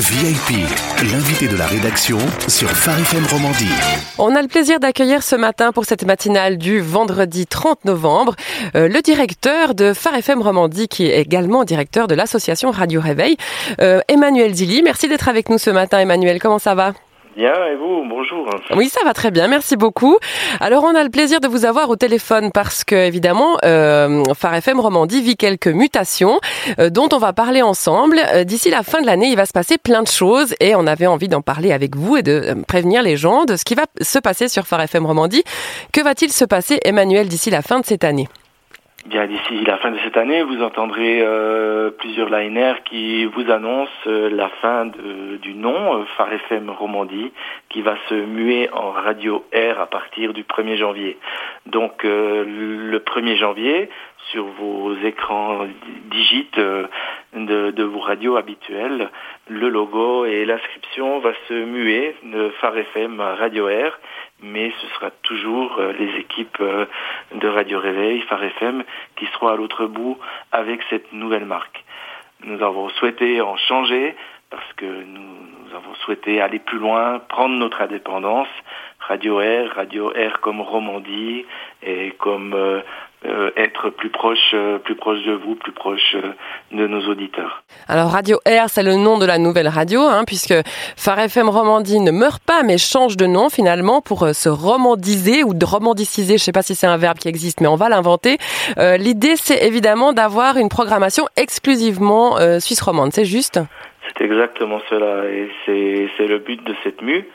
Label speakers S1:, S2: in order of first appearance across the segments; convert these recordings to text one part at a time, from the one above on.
S1: VIP, l'invité de la rédaction sur Phare FM Romandie.
S2: On a le plaisir d'accueillir ce matin pour cette matinale du vendredi 30 novembre euh, le directeur de Phare FM Romandie qui est également directeur de l'association Radio Réveil, euh, Emmanuel Dilly. Merci d'être avec nous ce matin Emmanuel, comment ça va?
S3: Bien, et vous, bonjour.
S2: Oui, ça va très bien, merci beaucoup. Alors, on a le plaisir de vous avoir au téléphone parce que, évidemment, euh, Phare FM Romandie vit quelques mutations euh, dont on va parler ensemble. Euh, D'ici la fin de l'année, il va se passer plein de choses et on avait envie d'en parler avec vous et de euh, prévenir les gens de ce qui va se passer sur Phare FM Romandie. Que va-t-il se passer, Emmanuel, d'ici la fin de cette année?
S3: Bien, d'ici la fin de cette année, vous entendrez euh, plusieurs liners qui vous annoncent euh, la fin du nom euh, Phare FM Romandie, qui va se muer en radio R à partir du 1er janvier. Donc, euh, le 1er janvier, sur vos écrans digites euh, de, de vos radios habituelles, le logo et l'inscription va se muer de Phare FM Radio R, mais ce sera toujours euh, les équipes euh, de Radio Réveil, Phare FM, qui seront à l'autre bout avec cette nouvelle marque. Nous avons souhaité en changer parce que nous avons souhaité aller plus loin, prendre notre indépendance. Radio R, Radio R comme Romandie et comme euh, euh, être plus proche, euh, plus proche de vous, plus proche euh, de nos auditeurs.
S2: Alors Radio R, c'est le nom de la nouvelle radio, hein, puisque Phare FM Romandie ne meurt pas, mais change de nom finalement pour euh, se romandiser ou de romandiciser. Je sais pas si c'est un verbe qui existe, mais on va l'inventer. Euh, L'idée, c'est évidemment d'avoir une programmation exclusivement euh, suisse romande. C'est juste?
S3: C'est exactement cela et c'est le but de cette mue,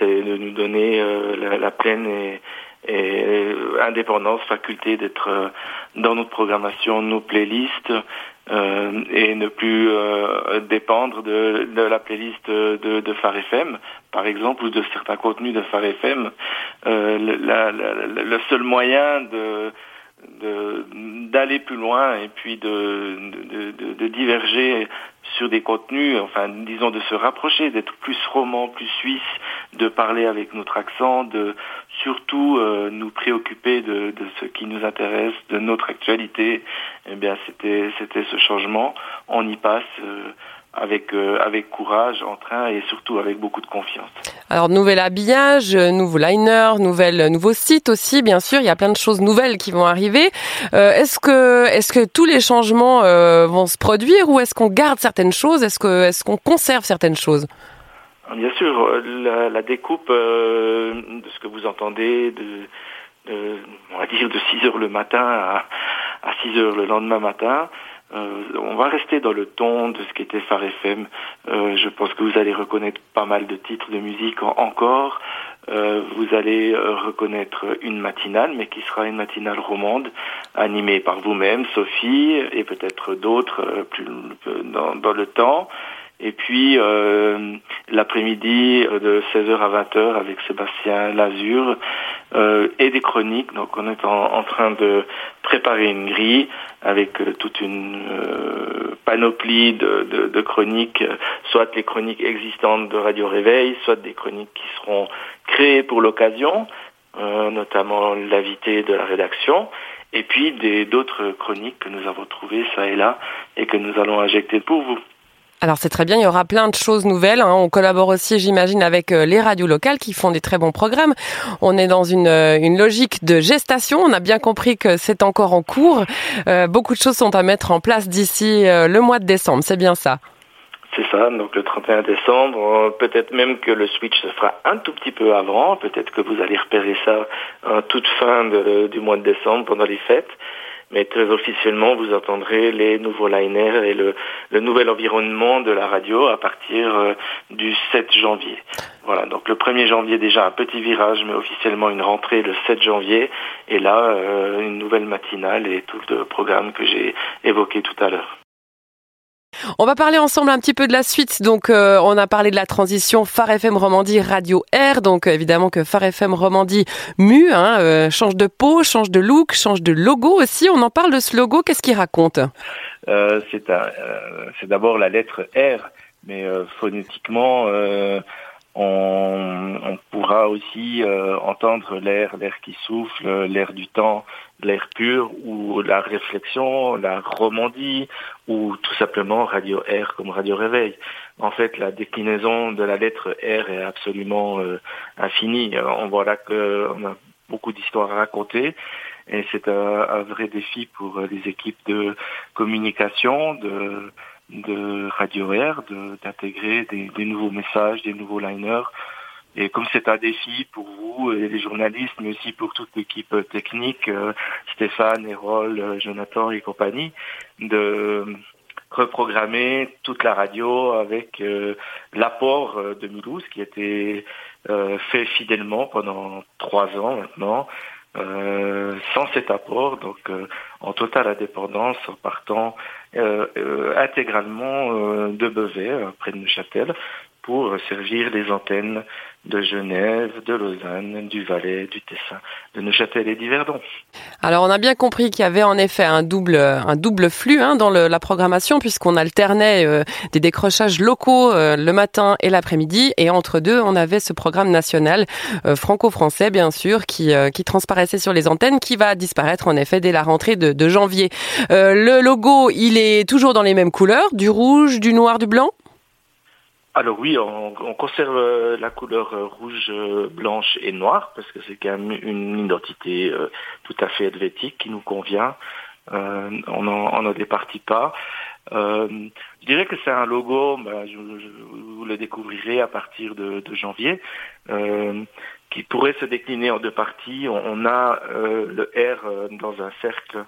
S3: c'est de nous donner euh, la, pleine et, euh, indépendance, faculté d'être euh, dans notre programmation, nos playlists et ne plus dépendre de, la playlist de, de Phare FM, par exemple, ou de certains contenus de Phare FM. Le, seul moyen de- d'aller plus loin et puis de, de, diverger sur des contenus, enfin disons de se rapprocher, d'être plus roman, plus suisse, de parler avec notre accent, de surtout euh, nous préoccuper de, de ce qui nous intéresse, de notre actualité. Eh bien, c'était c'était ce changement. On y passe euh, avec euh, avec courage, en train et surtout avec beaucoup de confiance.
S2: Alors nouvel habillage, euh, nouveau liner, nouvel nouveau site aussi, bien sûr. Il y a plein de choses nouvelles qui vont arriver. Euh, est-ce que est-ce que tous les changements euh, vont se produire ou est-ce qu'on garde certaines choses? Est-ce que est-ce qu'on conserve certaines choses?
S3: Bien sûr, euh, la, la découpe euh, de ce que vous entendez, de, de, on va dire de 6 heures le matin à, à 6 heures le lendemain matin, euh, on va rester dans le ton de ce qu'était Phare FM. Euh, je pense que vous allez reconnaître pas mal de titres de musique en- encore. Euh, vous allez reconnaître une matinale, mais qui sera une matinale romande, animée par vous-même, Sophie, et peut-être d'autres plus dans, le temps. Et puis l'après-midi de 16h à 20h avec Sébastien Lazure euh, et des chroniques. Donc on est en train de préparer une grille avec euh, toute une euh, panoplie de, de, chroniques, soit les chroniques existantes de Radio Réveil, soit des chroniques qui seront créées pour l'occasion, euh, notamment l'invité de la rédaction, et puis d'autres chroniques que nous avons trouvées ça et là et que nous allons injecter pour vous.
S2: Alors c'est très bien, il y aura plein de choses nouvelles. hein. On collabore aussi, j'imagine, avec euh, les radios locales qui font des très bons programmes. On est dans une, euh, une logique de gestation. On a bien compris que c'est encore en cours. Euh, beaucoup de choses sont à mettre en place d'ici le mois de décembre. C'est bien ça?
S3: C'est ça, donc le 31 décembre, peut-être même que le switch se fera un tout petit peu avant, peut-être que vous allez repérer ça en toute fin du mois de décembre pendant les fêtes, mais très officiellement vous entendrez les nouveaux liners et le, le nouvel environnement de la radio à partir euh, du 7 janvier. Voilà, donc le 1er janvier déjà un petit virage, mais officiellement une rentrée le 7 janvier, et là euh, une nouvelle matinale et tout le programme que j'ai évoqué tout à l'heure.
S2: On va parler ensemble un petit peu de la suite. Donc, euh, on a parlé de la transition Phare FM Romandie Radio R. Donc, euh, évidemment que Phare FM Romandie mue, hein, euh, change de peau, change de look, change de logo aussi. On en parle de ce logo. Qu'est-ce qu'il raconte?
S3: C'est d'abord la lettre R, mais phonétiquement, on, on pourra aussi euh, entendre l'air, l'air qui souffle, l'air du temps, l'air pur, ou la réflexion, la romandie, ou tout simplement Radio R comme Radio Réveil. en fait, la déclinaison de la lettre R est absolument euh, infinie. On voit là qu'on a beaucoup d'histoires à raconter et c'est un, vrai défi pour les équipes de communication, de, de Radio Air, d'intégrer des, des, nouveaux messages, des nouveaux liners. Et comme c'est un défi pour vous et les journalistes, mais aussi pour toute l'équipe technique, euh, Stéphane, Erol, Jonathan et compagnie, de reprogrammer toute la radio avec euh, l'apport euh, de Mulhouse qui a été euh, fait fidèlement pendant trois ans maintenant. Sans cet apport, donc en totale indépendance, en partant intégralement de Beauvais, près de Neuchâtel, pour servir les antennes de Genève, de Lausanne, du Valais, du Tessin, de Neuchâtel et d'Yverdon.
S2: Alors on a bien compris qu'il y avait en effet un double, un double flux hein, dans le, la programmation puisqu'on alternait euh, des décrochages locaux euh, le matin et l'après-midi et entre deux on avait ce programme national euh, franco-français bien sûr qui, qui transparaissait sur les antennes qui va disparaître en effet dès la rentrée de, de janvier. le logo il est toujours dans les mêmes couleurs, du rouge, du noir, du blanc?
S3: Alors oui, on, conserve euh, la couleur euh, rouge, euh, blanche et noire parce que c'est quand même une identité tout à fait helvétique qui nous convient. on n'en on départit pas. je dirais que c'est un logo, ben, je, vous le découvrirez à partir de, janvier, qui pourrait se décliner en deux parties. On, a le R dans un cercle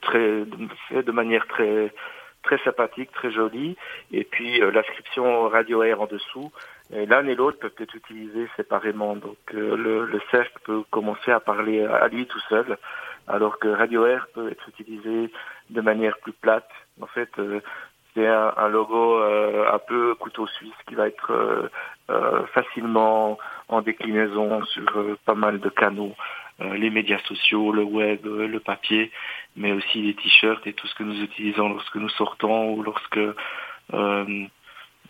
S3: très fait de manière très très sympathique, très joli. Et puis euh, l'inscription Radio Air en dessous. L'un et l'autre peuvent être utilisés séparément. Donc euh, le, le cercle peut commencer à parler à lui tout seul, alors que Radio Air peut être utilisé de manière plus plate. En fait, euh, c'est un, un, logo un peu couteau suisse qui va être facilement en déclinaison sur pas mal de canaux. Euh, les médias sociaux, le web, euh, le papier, mais aussi les t-shirts et tout ce que nous utilisons lorsque nous sortons ou lorsque euh,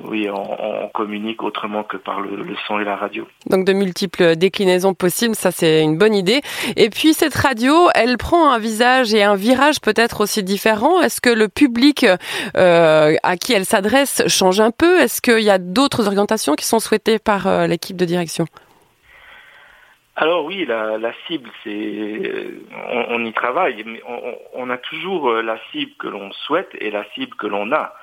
S3: oui, on, communique autrement que par le, son et la radio.
S2: Donc de multiples déclinaisons possibles, ça c'est une bonne idée. Et puis cette radio, elle prend un visage et un virage peut-être aussi différent. Est-ce que le public à qui elle s'adresse change un peu? Est-ce qu'il y a d'autres orientations qui sont souhaitées par l'équipe de direction?
S3: Alors oui, la, la cible, c'est on, on, y travaille, mais on, on, a toujours euh, la cible que l'on souhaite et la cible que l'on a.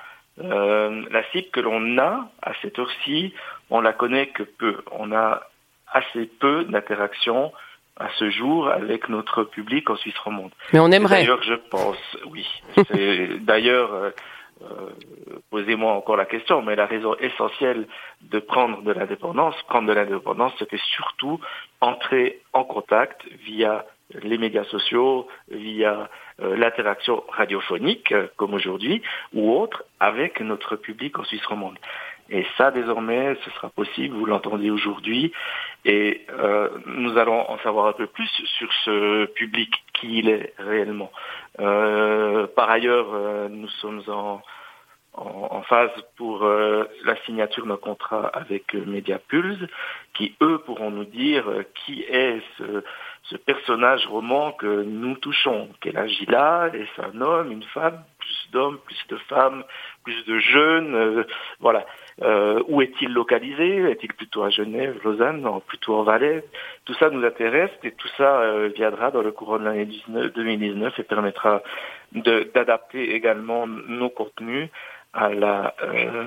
S3: Euh, la cible que l'on a à cette heure-ci, on la connaît que peu. On a assez peu d'interactions à ce jour avec notre public en Suisse romande.
S2: Mais on aimerait.
S3: D'ailleurs, je pense, oui. D'ailleurs, euh, posez-moi encore la question, mais la raison essentielle de prendre de l'indépendance, prendre de l'indépendance, c'était surtout entrer en contact via les médias sociaux, via euh, l'interaction radiophonique, euh, comme aujourd'hui, ou autre, avec notre public en Suisse romande. Et ça, désormais, ce sera possible, vous l'entendez aujourd'hui, et euh, nous allons en savoir un peu plus sur ce public, qui il est réellement. Euh, par ailleurs, euh, nous sommes en, en, phase pour euh, la signature d'un contrat avec Mediapulse, qui, eux, pourront nous dire qui est ce, ce personnage roman que nous touchons. Quel âge Est-ce un homme, une femme? D'hommes, plus de femmes, plus de jeunes Voilà. Euh, où est-il localisé? Est-il plutôt à Genève, Lausanne, non, plutôt en Valais? Tout ça nous intéresse et tout ça euh, viendra dans le courant de l'année 2019 et permettra d'adapter également nos contenus à la euh,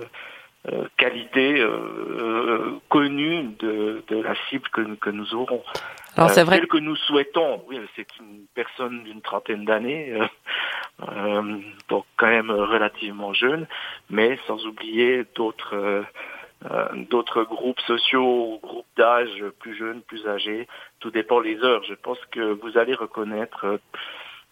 S3: euh, qualité euh, connue de, de, la cible que, que nous aurons.
S2: Alors c'est vrai.
S3: Celle que nous souhaitons, oui, c'est une personne d'une trentaine d'années, donc quand même relativement jeune, mais sans oublier d'autres d'autres groupes sociaux ou groupes d'âge plus jeunes, plus âgés. Tout dépend les heures. Je pense que vous allez reconnaître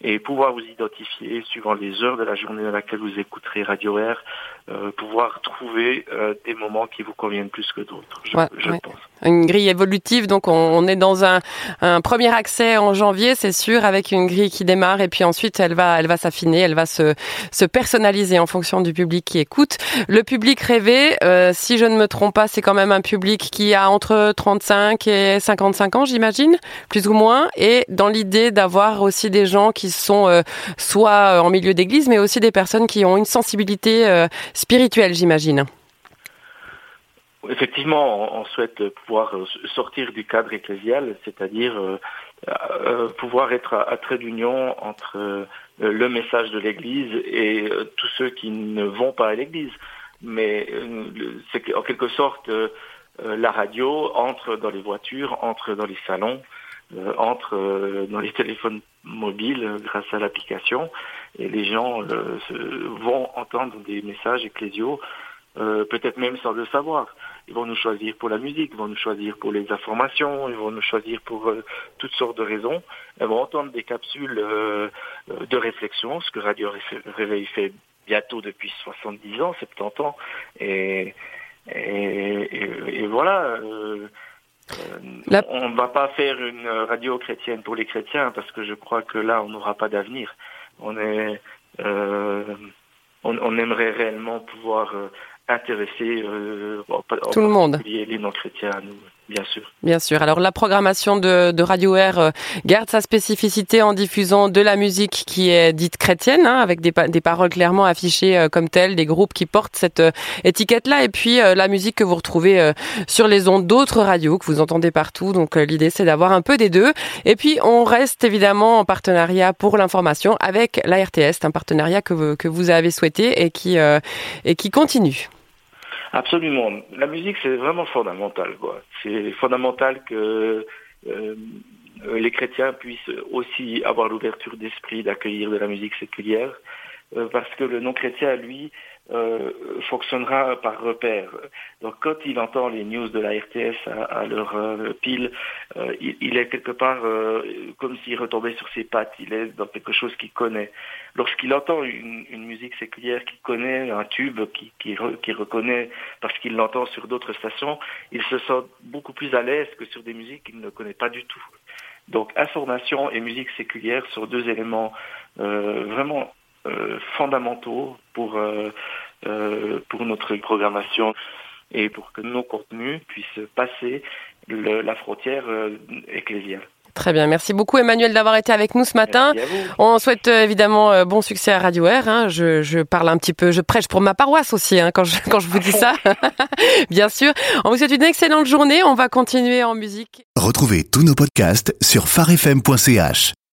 S3: et pouvoir vous identifier suivant les heures de la journée dans laquelle vous écouterez Radio Air, euh, pouvoir trouver euh, des moments qui vous conviennent plus que d'autres, je, je pense.
S2: Une grille évolutive, donc on, est dans un, un, premier accès en janvier, c'est sûr, avec une grille qui démarre et puis ensuite elle va, elle va s'affiner, elle va se, se personnaliser en fonction du public qui écoute. Le public rêvé, euh, si je ne me trompe pas, c'est quand même un public qui a entre 35 et 55 ans, j'imagine, plus ou moins, et dans l'idée d'avoir aussi des gens qui sont euh, soit en milieu d'église, mais aussi des personnes qui ont une sensibilité euh, spirituelle, j'imagine.
S3: Effectivement, on, souhaite pouvoir sortir du cadre ecclésial, c'est-à-dire pouvoir être à, trait d'union entre le message de l'Église et tous ceux qui ne vont pas à l'Église. Mais c'est en quelque sorte la radio entre dans les voitures, entre dans les salons, entre dans les téléphones mobiles grâce à l'application et les gens vont entendre des messages ecclésiaux euh, peut-être même sans le savoir. Ils vont nous choisir pour la musique, ils vont nous choisir pour les informations, ils vont nous choisir pour euh, toutes sortes de raisons. Ils vont entendre des capsules euh, de réflexion, ce que Radio Réveil fait bientôt depuis 70 ans, 70 ans. Et, et, et, voilà. On ne va pas faire une radio chrétienne pour les chrétiens parce que je crois que là, on n'aura pas d'avenir. On est, on, on, aimerait réellement pouvoir intéresser euh,
S2: tout le monde,
S3: les non-chrétiens nous, bien sûr.
S2: Bien sûr. Alors la programmation de, de Radio Air euh, garde sa spécificité en diffusant de la musique qui est dite chrétienne, hein, avec des, des, paroles clairement affichées euh, comme telles, des groupes qui portent cette étiquette-là, et puis la musique que vous retrouvez sur les ondes d'autres radios que vous entendez partout. Donc l'idée c'est d'avoir un peu des deux. Et puis on reste évidemment en partenariat pour l'information avec la RTS, un partenariat que vous, que vous avez souhaité et qui et qui continue.
S3: Absolument. La musique, c'est vraiment fondamental. C'est fondamental que euh, les chrétiens puissent aussi avoir l'ouverture d'esprit d'accueillir de la musique séculière, euh, parce que le non-chrétien, lui, euh, fonctionnera par repère. Donc quand il entend les news de la RTS à, leur euh, pile, euh, il, est quelque part comme s'il retombait sur ses pattes, il est dans quelque chose qu'il connaît. Lorsqu'il entend une, musique séculière qu'il connaît, un tube qu'il qui, reconnaît parce qu'il l'entend sur d'autres stations, il se sent beaucoup plus à l'aise que sur des musiques qu'il ne connaît pas du tout. Donc information et musique séculière sont deux éléments vraiment euh, fondamentaux pour, euh, euh, pour notre programmation et pour que nos contenus puissent passer la frontière ecclésiale.
S2: Très bien, merci beaucoup Emmanuel d'avoir été avec nous ce matin. On souhaite évidemment bon succès à Radio Air. Hein. Je, je, parle un petit peu, je prêche pour ma paroisse aussi hein, quand, je, quand je vous dis ça. bien sûr. On vous souhaite une excellente journée. On va continuer en musique.
S1: Retrouvez tous nos podcasts sur farfm.ch.